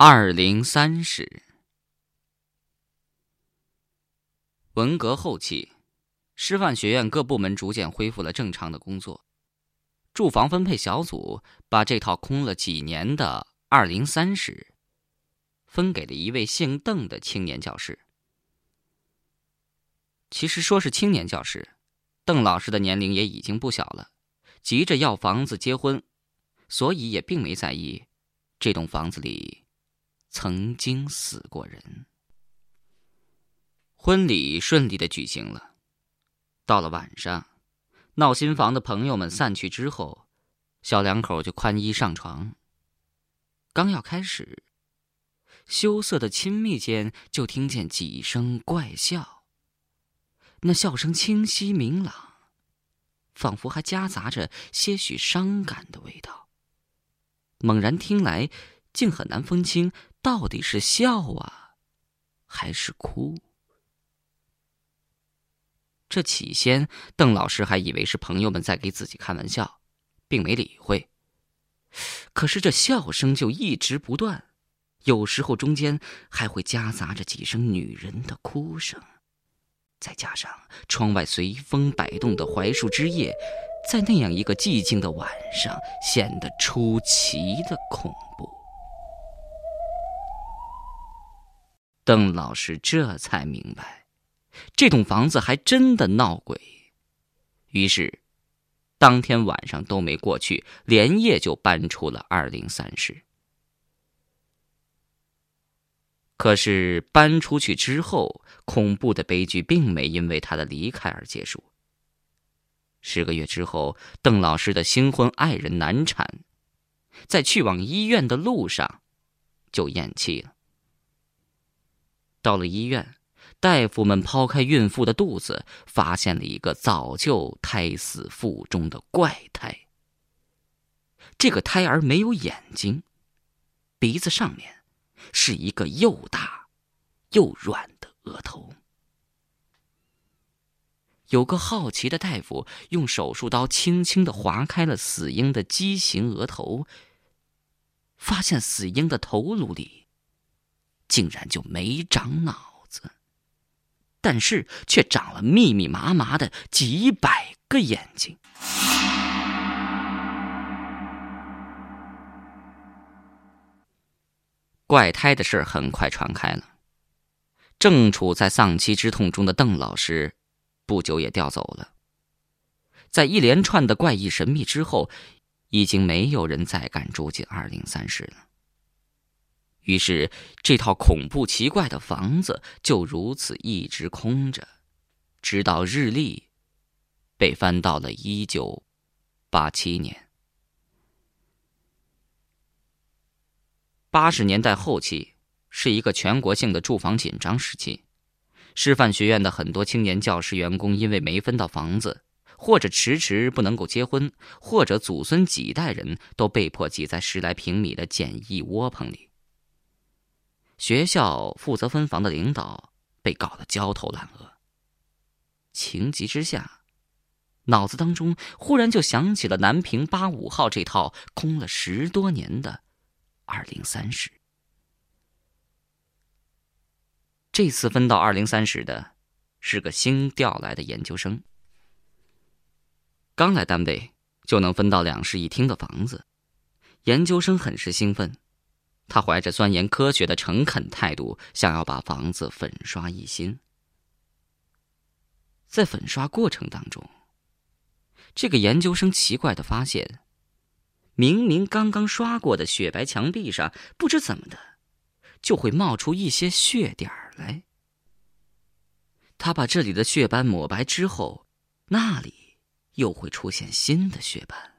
二零三室。文革后期，师范学院各部门逐渐恢复了正常的工作。住房分配小组把这套空了几年的二零三室分给了一位姓邓的青年教师。其实说是青年教师，邓老师的年龄也已经不小了，急着要房子结婚，所以也并没在意这栋房子里。曾经死过人。婚礼顺利的举行了。到了晚上，闹新房的朋友们散去之后，小两口就宽衣上床。刚要开始，羞涩的亲密间，就听见几声怪笑。那笑声清晰明朗，仿佛还夹杂着些许伤感的味道。猛然听来，竟很难分清。到底是笑啊，还是哭？这起先，邓老师还以为是朋友们在给自己开玩笑，并没理会。可是这笑声就一直不断，有时候中间还会夹杂着几声女人的哭声，再加上窗外随风摆动的槐树枝叶，在那样一个寂静的晚上，显得出奇的恐怖。邓老师这才明白，这栋房子还真的闹鬼。于是，当天晚上都没过去，连夜就搬出了二零三室。可是搬出去之后，恐怖的悲剧并没因为他的离开而结束。十个月之后，邓老师的新婚爱人难产，在去往医院的路上，就咽气了。到了医院，大夫们抛开孕妇的肚子，发现了一个早就胎死腹中的怪胎。这个胎儿没有眼睛，鼻子上面是一个又大又软的额头。有个好奇的大夫用手术刀轻轻的划开了死婴的畸形额头，发现死婴的头颅里。竟然就没长脑子，但是却长了密密麻麻的几百个眼睛。怪胎的事很快传开了，正处在丧妻之痛中的邓老师，不久也调走了。在一连串的怪异神秘之后，已经没有人再敢住进二零三室了。于是，这套恐怖奇怪的房子就如此一直空着，直到日历被翻到了一九八七年。八十年代后期是一个全国性的住房紧张时期，师范学院的很多青年教师员工因为没分到房子，或者迟迟不能够结婚，或者祖孙几代人都被迫挤在十来平米的简易窝棚里。学校负责分房的领导被搞得焦头烂额。情急之下，脑子当中忽然就想起了南平八五号这套空了十多年的二零三室。这次分到二零三室的，是个新调来的研究生。刚来单位就能分到两室一厅的房子，研究生很是兴奋。他怀着钻研科学的诚恳态度，想要把房子粉刷一新。在粉刷过程当中，这个研究生奇怪的发现，明明刚刚刷过的雪白墙壁上，不知怎么的，就会冒出一些血点来。他把这里的血斑抹白之后，那里又会出现新的血斑，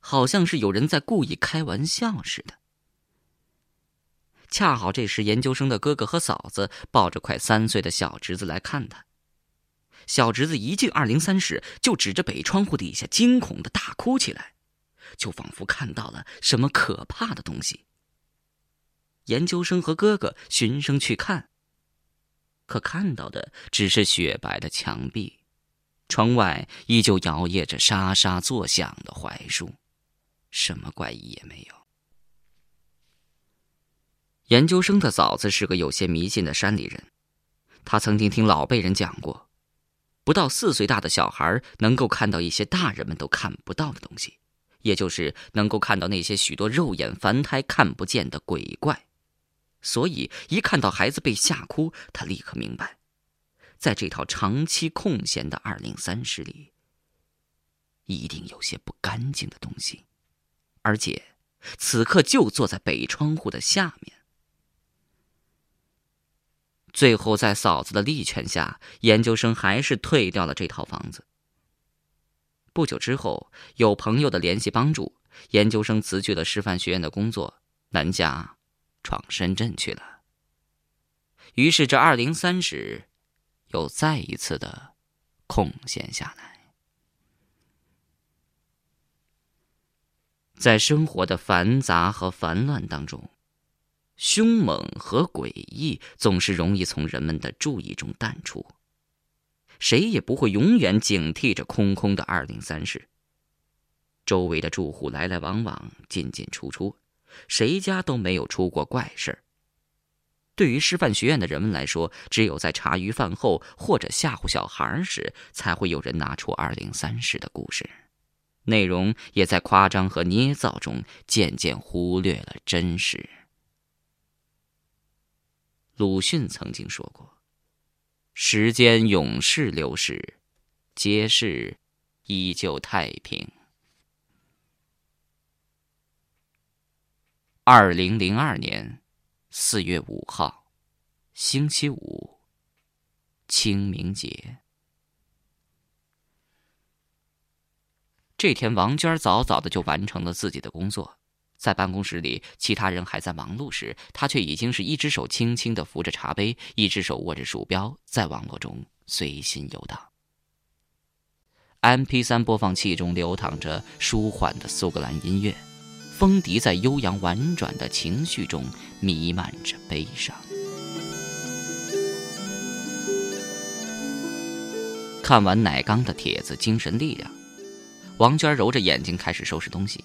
好像是有人在故意开玩笑似的。恰好这时，研究生的哥哥和嫂子抱着快三岁的小侄子来看他。小侄子一进二零三室，就指着北窗户底下惊恐的大哭起来，就仿佛看到了什么可怕的东西。研究生和哥哥循声去看，可看到的只是雪白的墙壁，窗外依旧摇曳着沙沙作响的槐树，什么怪异也没有。研究生的嫂子是个有些迷信的山里人，他曾经听老辈人讲过，不到四岁大的小孩能够看到一些大人们都看不到的东西，也就是能够看到那些许多肉眼凡胎看不见的鬼怪。所以，一看到孩子被吓哭，他立刻明白，在这套长期空闲的二零三室里，一定有些不干净的东西，而且此刻就坐在北窗户的下面。最后，在嫂子的力劝下，研究生还是退掉了这套房子。不久之后，有朋友的联系帮助，研究生辞去了师范学院的工作，南下，闯深圳去了。于是，这二零三室又再一次的空闲下来。在生活的繁杂和烦乱当中。凶猛和诡异总是容易从人们的注意中淡出，谁也不会永远警惕着空空的二零三室。周围的住户来来往往，进进出出，谁家都没有出过怪事对于师范学院的人们来说，只有在茶余饭后或者吓唬小孩时，才会有人拿出二零三室的故事，内容也在夸张和捏造中渐渐忽略了真实。鲁迅曾经说过：“时间永逝流逝，街市依旧太平。”二零零二年四月五号，星期五，清明节。这天，王娟早早的就完成了自己的工作。在办公室里，其他人还在忙碌时，他却已经是一只手轻轻的扶着茶杯，一只手握着鼠标，在网络中随心游荡。M P 三播放器中流淌着舒缓的苏格兰音乐，风笛在悠扬婉转的情绪中弥漫着悲伤。看完奶缸的帖子，精神力量，王娟揉着眼睛开始收拾东西。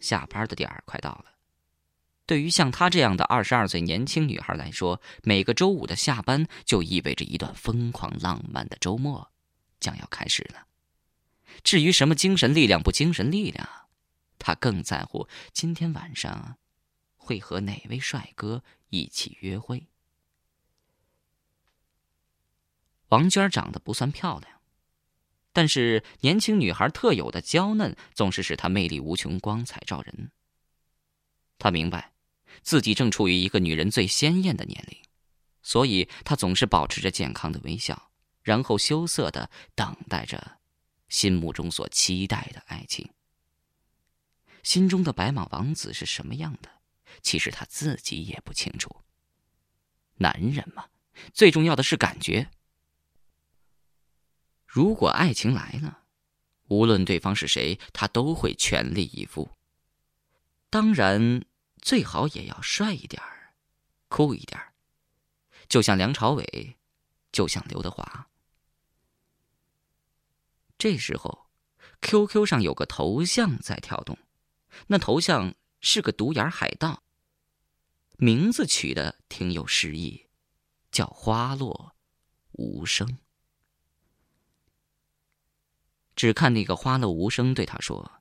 下班的点儿快到了，对于像她这样的二十二岁年轻女孩来说，每个周五的下班就意味着一段疯狂浪漫的周末将要开始了。至于什么精神力量不精神力量，她更在乎今天晚上会和哪位帅哥一起约会。王娟长得不算漂亮。但是年轻女孩特有的娇嫩，总是使她魅力无穷、光彩照人。她明白，自己正处于一个女人最鲜艳的年龄，所以她总是保持着健康的微笑，然后羞涩的等待着心目中所期待的爱情。心中的白马王子是什么样的，其实他自己也不清楚。男人嘛，最重要的是感觉。如果爱情来了，无论对方是谁，他都会全力以赴。当然，最好也要帅一点，酷一点，就像梁朝伟，就像刘德华。这时候，QQ 上有个头像在跳动，那头像是个独眼海盗，名字取的挺有诗意，叫花落无声。只看那个花落无声，对他说：“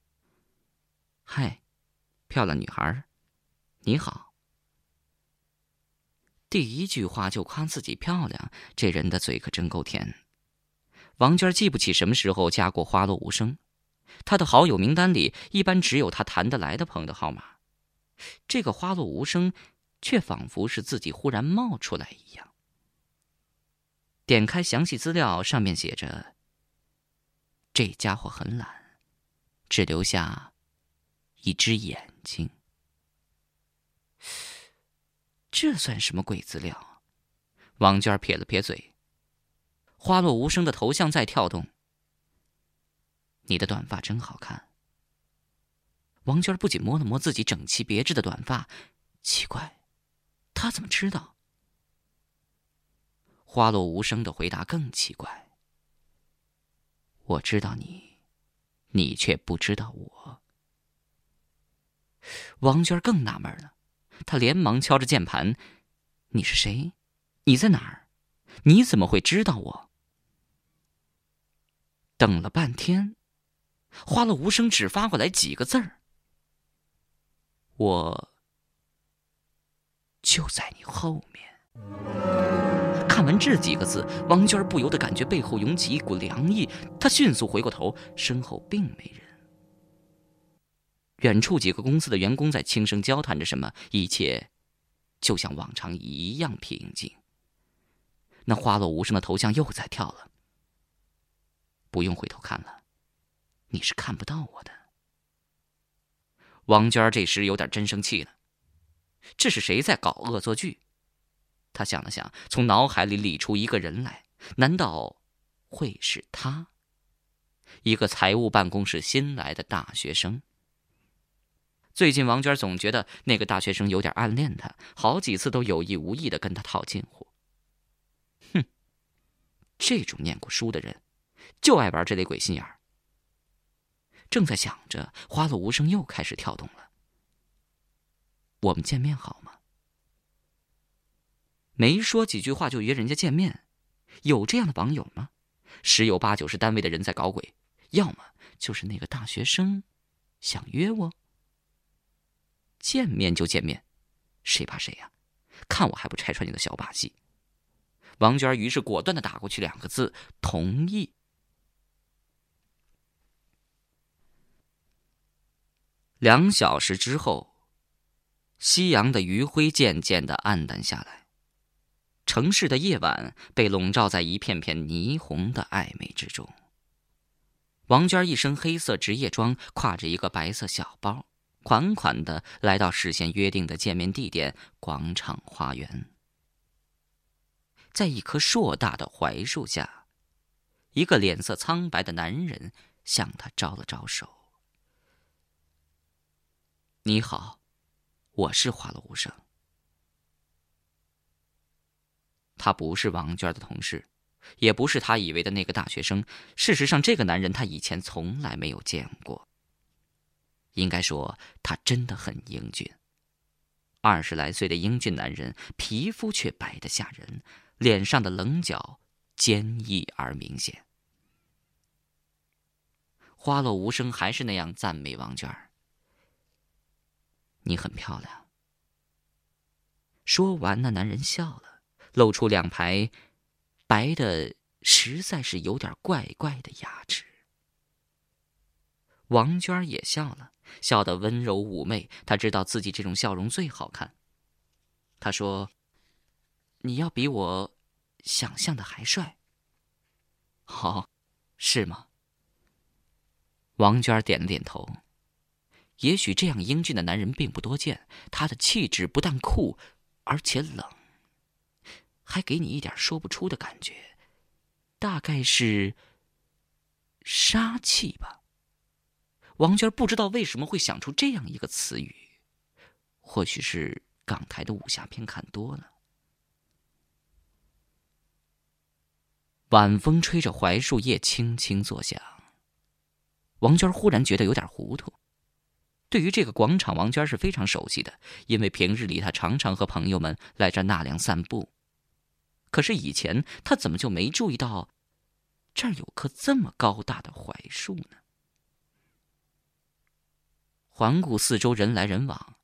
嗨，漂亮女孩，你好。”第一句话就夸自己漂亮，这人的嘴可真够甜。王娟记不起什么时候加过花落无声，她的好友名单里一般只有她谈得来的朋友的号码，这个花落无声，却仿佛是自己忽然冒出来一样。点开详细资料，上面写着。这家伙很懒，只留下一只眼睛。这算什么鬼资料？王娟撇了撇嘴。花落无声的头像在跳动。你的短发真好看。王娟不仅摸了摸自己整齐别致的短发，奇怪，他怎么知道？花落无声的回答更奇怪。我知道你，你却不知道我。王娟更纳闷了，她连忙敲着键盘：“你是谁？你在哪儿？你怎么会知道我？”等了半天，花了无声，只发过来几个字儿：“我就在你后面。”看完这几个字，王娟不由得感觉背后涌起一股凉意。她迅速回过头，身后并没人。远处几个公司的员工在轻声交谈着什么，一切就像往常一样平静。那花落无声的头像又在跳了。不用回头看了，你是看不到我的。王娟这时有点真生气了，这是谁在搞恶作剧？他想了想，从脑海里理出一个人来，难道会是他？一个财务办公室新来的大学生。最近，王娟总觉得那个大学生有点暗恋她，好几次都有意无意的跟他套近乎。哼，这种念过书的人，就爱玩这类鬼心眼儿。正在想着，花落无声又开始跳动了。我们见面好吗？没说几句话就约人家见面，有这样的网友吗？十有八九是单位的人在搞鬼，要么就是那个大学生想约我。见面就见面，谁怕谁呀？看我还不拆穿你的小把戏！王娟于是果断的打过去两个字：同意。两小时之后，夕阳的余晖渐渐的暗淡下来，城市的夜晚被笼罩在一片片霓虹的暧昧之中。王娟一身黑色职业装，挎着一个白色小包。款款的来到事先约定的见面地点——广场花园。在一棵硕大的槐树下，一个脸色苍白的男人向他招了招手：“你好，我是花落无声。”他不是王娟的同事，也不是他以为的那个大学生。事实上，这个男人他以前从来没有见过。应该说，他真的很英俊。二十来岁的英俊男人，皮肤却白得吓人，脸上的棱角坚毅而明显。花落无声，还是那样赞美王娟：“你很漂亮。”说完，那男人笑了，露出两排白的实在是有点怪怪的牙齿。王娟也笑了。笑得温柔妩媚，她知道自己这种笑容最好看。她说：“你要比我想象的还帅。”好，是吗？王娟点了点头。也许这样英俊的男人并不多见。他的气质不但酷，而且冷，还给你一点说不出的感觉，大概是杀气吧。王娟不知道为什么会想出这样一个词语，或许是港台的武侠片看多了。晚风吹着槐树叶轻轻作响。王娟忽然觉得有点糊涂。对于这个广场，王娟是非常熟悉的，因为平日里她常常和朋友们来这纳凉散步。可是以前他怎么就没注意到，这儿有棵这么高大的槐树呢？环顾四周，人来人往，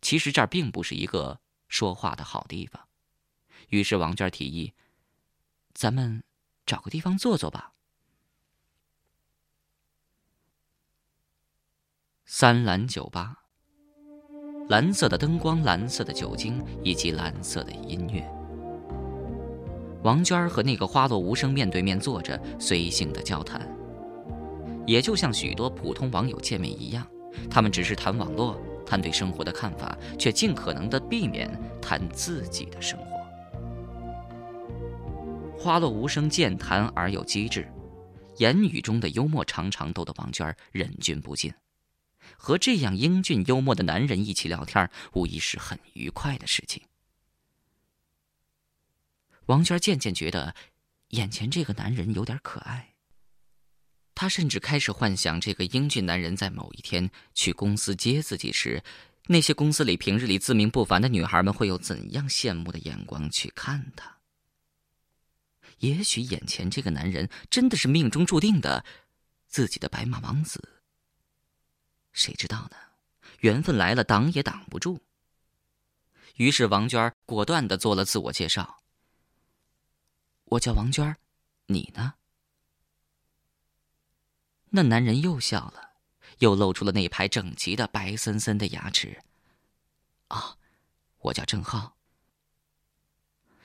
其实这儿并不是一个说话的好地方。于是王娟提议：“咱们找个地方坐坐吧。”三蓝酒吧，蓝色的灯光，蓝色的酒精，以及蓝色的音乐。王娟和那个花落无声面对面坐着，随性的交谈，也就像许多普通网友见面一样。他们只是谈网络，谈对生活的看法，却尽可能的避免谈自己的生活。花落无声，健谈而有机智，言语中的幽默常常逗得王娟忍俊不禁。和这样英俊幽默的男人一起聊天，无疑是很愉快的事情。王娟渐渐觉得，眼前这个男人有点可爱。她甚至开始幻想，这个英俊男人在某一天去公司接自己时，那些公司里平日里自命不凡的女孩们会有怎样羡慕的眼光去看他？也许眼前这个男人真的是命中注定的，自己的白马王子。谁知道呢？缘分来了，挡也挡不住。于是王娟果断的做了自我介绍：“我叫王娟，你呢？”那男人又笑了，又露出了那排整齐的白森森的牙齿。啊，我叫郑浩。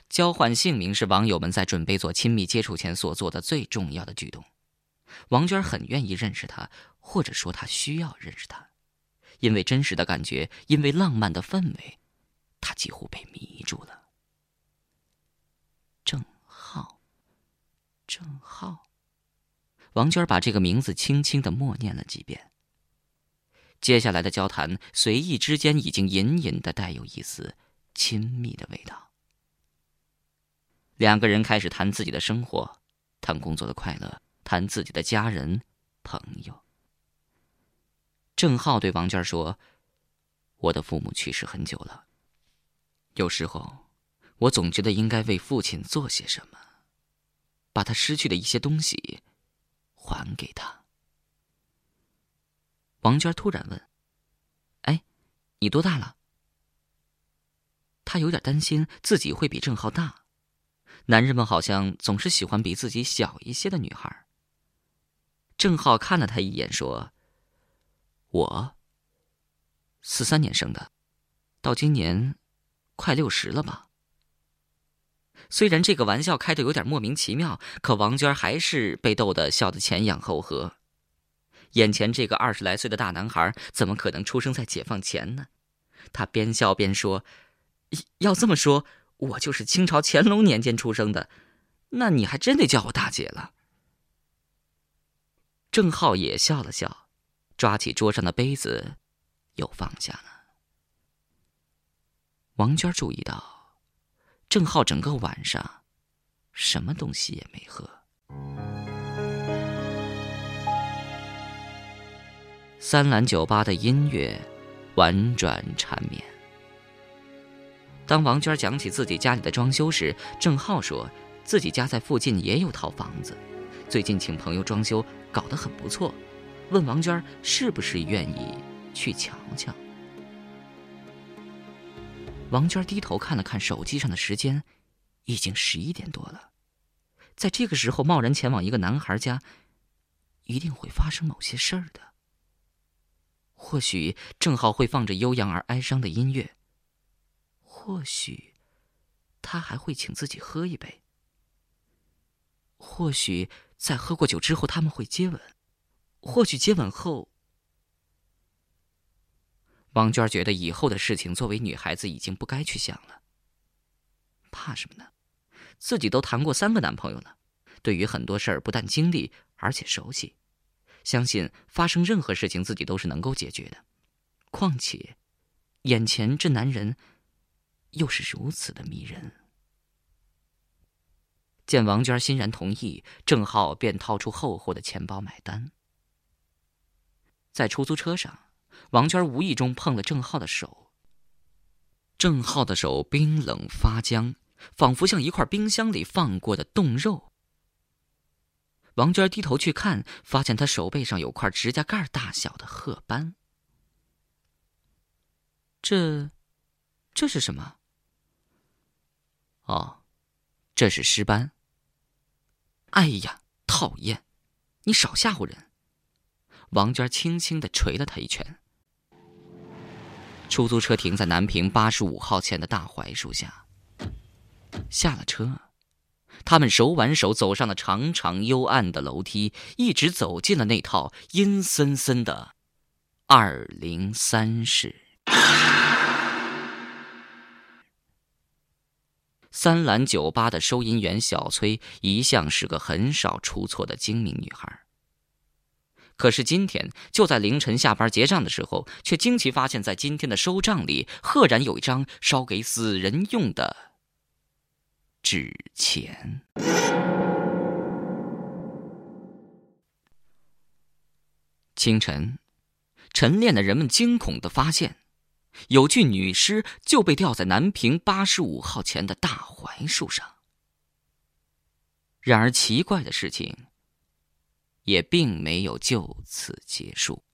交换姓名是网友们在准备做亲密接触前所做的最重要的举动。王娟很愿意认识他，或者说她需要认识他，因为真实的感觉，因为浪漫的氛围，她几乎被迷住了。郑浩，郑浩。王娟把这个名字轻轻的默念了几遍。接下来的交谈，随意之间已经隐隐的带有一丝亲密的味道。两个人开始谈自己的生活，谈工作的快乐，谈自己的家人、朋友。郑浩对王娟说：“我的父母去世很久了，有时候，我总觉得应该为父亲做些什么，把他失去的一些东西。”还给他。王娟突然问：“哎，你多大了？”她有点担心自己会比郑浩大。男人们好像总是喜欢比自己小一些的女孩。郑浩看了他一眼，说：“我四三年生的，到今年快六十了吧。”虽然这个玩笑开的有点莫名其妙，可王娟还是被逗得笑得前仰后合。眼前这个二十来岁的大男孩，怎么可能出生在解放前呢？他边笑边说：“要这么说，我就是清朝乾隆年间出生的，那你还真得叫我大姐了。”郑浩也笑了笑，抓起桌上的杯子，又放下了。王娟注意到。郑浩整个晚上，什么东西也没喝。三蓝酒吧的音乐婉转缠绵。当王娟讲起自己家里的装修时，郑浩说自己家在附近也有套房子，最近请朋友装修，搞得很不错，问王娟是不是愿意去瞧瞧。王娟低头看了看手机上的时间，已经十一点多了。在这个时候贸然前往一个男孩家，一定会发生某些事儿的。或许正好会放着悠扬而哀伤的音乐。或许，他还会请自己喝一杯。或许在喝过酒之后他们会接吻。或许接吻后。王娟觉得以后的事情，作为女孩子已经不该去想了。怕什么呢？自己都谈过三个男朋友了，对于很多事儿不但经历，而且熟悉，相信发生任何事情自己都是能够解决的。况且，眼前这男人又是如此的迷人。见王娟欣然同意，郑浩便掏出厚厚的钱包买单。在出租车上。王娟无意中碰了郑浩的手。郑浩的手冰冷发僵，仿佛像一块冰箱里放过的冻肉。王娟低头去看，发现他手背上有块指甲盖大小的褐斑。这，这是什么？哦，这是尸斑。哎呀，讨厌！你少吓唬人！王娟轻轻的捶了他一拳。出租车停在南平八十五号前的大槐树下。下了车，他们手挽手走上了长长幽暗的楼梯，一直走进了那套阴森森的二零三室。三蓝酒吧的收银员小崔一向是个很少出错的精明女孩。可是今天，就在凌晨下班结账的时候，却惊奇发现，在今天的收账里，赫然有一张烧给死人用的纸钱。清晨，晨练的人们惊恐的发现，有具女尸就被吊在南平八十五号前的大槐树上。然而，奇怪的事情也并没有就此结束。